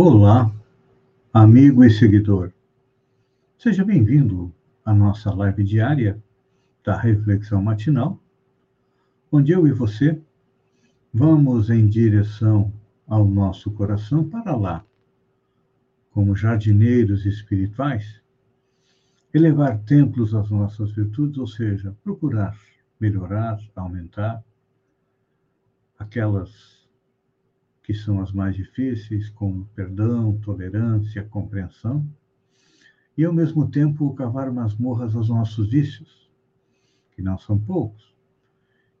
Olá, amigo e seguidor. Seja bem-vindo à nossa live diária da Reflexão Matinal, onde eu e você vamos em direção ao nosso coração para lá, como jardineiros espirituais, elevar templos às nossas virtudes, ou seja, procurar melhorar, aumentar aquelas que são as mais difíceis, como perdão, tolerância, compreensão, e ao mesmo tempo cavar masmorras aos nossos vícios, que não são poucos.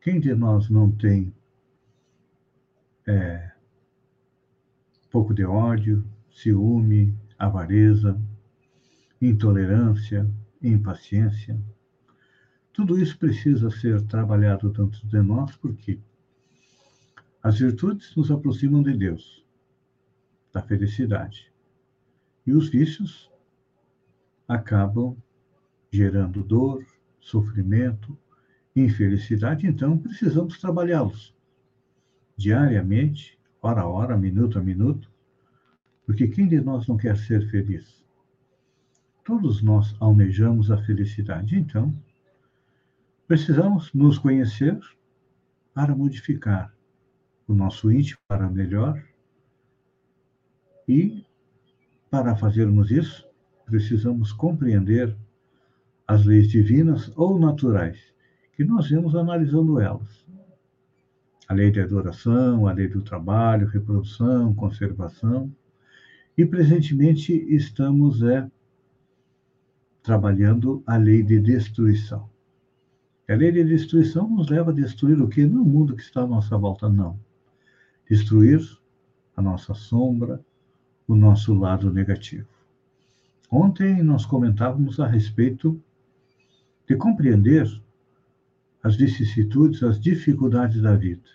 Quem de nós não tem é, pouco de ódio, ciúme, avareza, intolerância, impaciência? Tudo isso precisa ser trabalhado dentro de nós, porque as virtudes nos aproximam de Deus, da felicidade. E os vícios acabam gerando dor, sofrimento, infelicidade, então precisamos trabalhá-los diariamente, hora a hora, minuto a minuto, porque quem de nós não quer ser feliz? Todos nós almejamos a felicidade, então precisamos nos conhecer para modificar o nosso íntimo para melhor. E, para fazermos isso, precisamos compreender as leis divinas ou naturais, que nós vemos analisando elas. A lei da adoração, a lei do trabalho, reprodução, conservação. E, presentemente, estamos é, trabalhando a lei de destruição. A lei de destruição nos leva a destruir o que? No mundo que está à nossa volta, não destruir a nossa sombra, o nosso lado negativo. Ontem nós comentávamos a respeito de compreender as vicissitudes, as dificuldades da vida.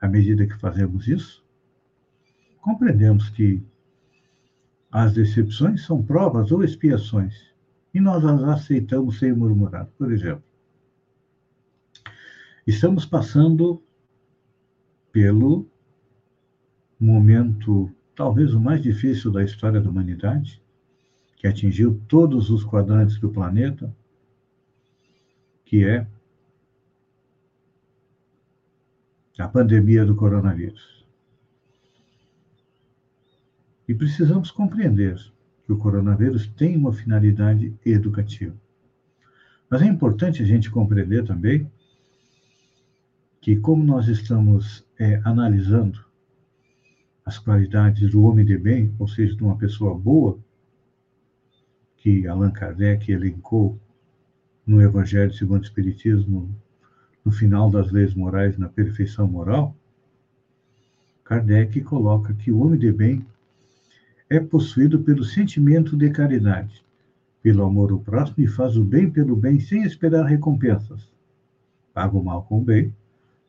À medida que fazemos isso, compreendemos que as decepções são provas ou expiações e nós as aceitamos sem murmurar. Por exemplo, estamos passando pelo momento talvez o mais difícil da história da humanidade, que atingiu todos os quadrantes do planeta, que é a pandemia do coronavírus. E precisamos compreender que o coronavírus tem uma finalidade educativa. Mas é importante a gente compreender também que, como nós estamos é, analisando as qualidades do homem de bem, ou seja, de uma pessoa boa, que Allan Kardec elencou no Evangelho segundo o Espiritismo, no final das leis morais, na perfeição moral, Kardec coloca que o homem de bem é possuído pelo sentimento de caridade, pelo amor ao próximo e faz o bem pelo bem sem esperar recompensas. Paga o mal com o bem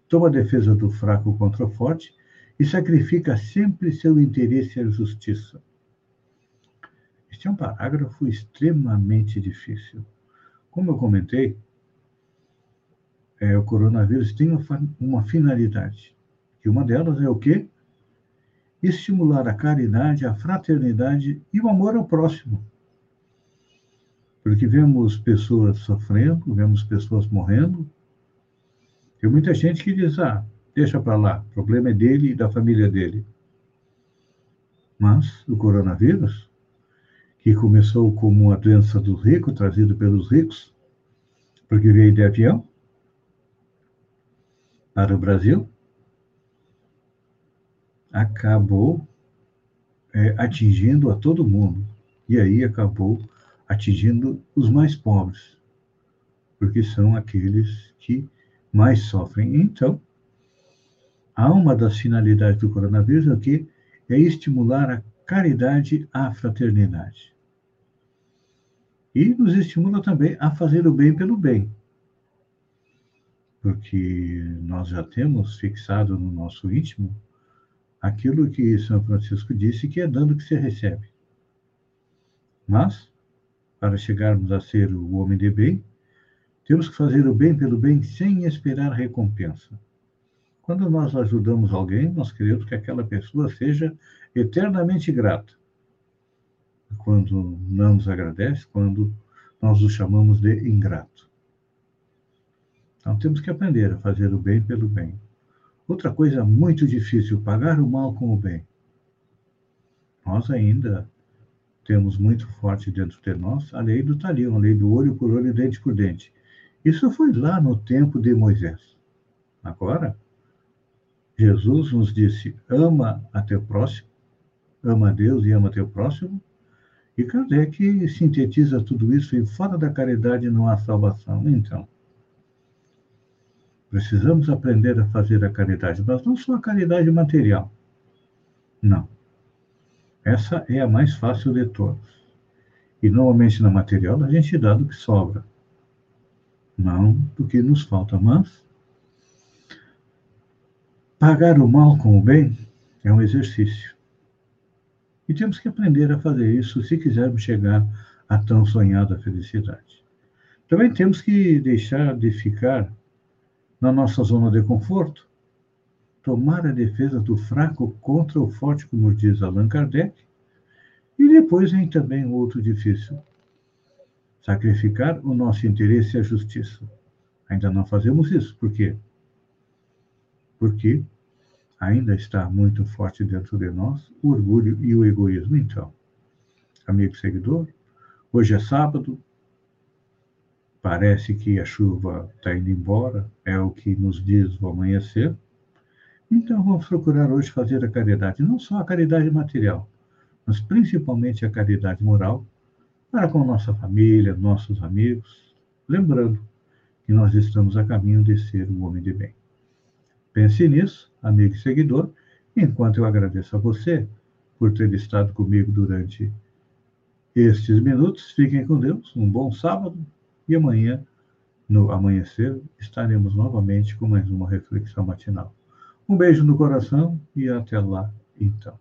toma a defesa do fraco contra o forte e sacrifica sempre seu interesse à justiça. Este é um parágrafo extremamente difícil. Como eu comentei, é, o coronavírus tem uma, uma finalidade. E uma delas é o quê? Estimular a caridade, a fraternidade e o amor ao próximo. Porque vemos pessoas sofrendo, vemos pessoas morrendo, tem muita gente que diz, ah, deixa para lá, o problema é dele e da família dele. Mas o coronavírus, que começou como uma doença dos ricos, trazido pelos ricos, porque veio de avião para o Brasil, acabou é, atingindo a todo mundo. E aí acabou atingindo os mais pobres, porque são aqueles que mais sofrem. Então, há uma das finalidades do coronavírus aqui é estimular a caridade à fraternidade. E nos estimula também a fazer o bem pelo bem. Porque nós já temos fixado no nosso íntimo aquilo que São Francisco disse que é dando que se recebe. Mas, para chegarmos a ser o homem de bem, temos que fazer o bem pelo bem sem esperar recompensa. Quando nós ajudamos alguém, nós queremos que aquela pessoa seja eternamente grata quando não nos agradece, quando nós o chamamos de ingrato. Então temos que aprender a fazer o bem pelo bem. Outra coisa muito difícil, pagar o mal com o bem. Nós ainda temos muito forte dentro de nós a lei do talião, a lei do olho por olho, dente por dente. Isso foi lá no tempo de Moisés. Agora, Jesus nos disse: ama a teu próximo, ama a Deus e ama teu próximo. E Kardec sintetiza tudo isso e fora da caridade não há salvação. Então, precisamos aprender a fazer a caridade, mas não só a caridade material. Não. Essa é a mais fácil de todas. E normalmente na material a gente dá do que sobra, não do que nos falta. Mas pagar o mal com o bem é um exercício. E temos que aprender a fazer isso se quisermos chegar à tão sonhada felicidade. Também temos que deixar de ficar na nossa zona de conforto tomar a defesa do fraco contra o forte, como diz Allan Kardec, e depois vem também outro difícil: sacrificar o nosso interesse a justiça. Ainda não fazemos isso. Por quê? Porque ainda está muito forte dentro de nós o orgulho e o egoísmo. Então, amigo seguidor, hoje é sábado, parece que a chuva está indo embora, é o que nos diz o amanhecer. Então vamos procurar hoje fazer a caridade, não só a caridade material, mas principalmente a caridade moral para com nossa família, nossos amigos, lembrando que nós estamos a caminho de ser um homem de bem. Pense nisso, amigo e seguidor, enquanto eu agradeço a você por ter estado comigo durante estes minutos. Fiquem com Deus, um bom sábado e amanhã, no amanhecer, estaremos novamente com mais uma reflexão matinal. Um beijo no coração e até lá, então.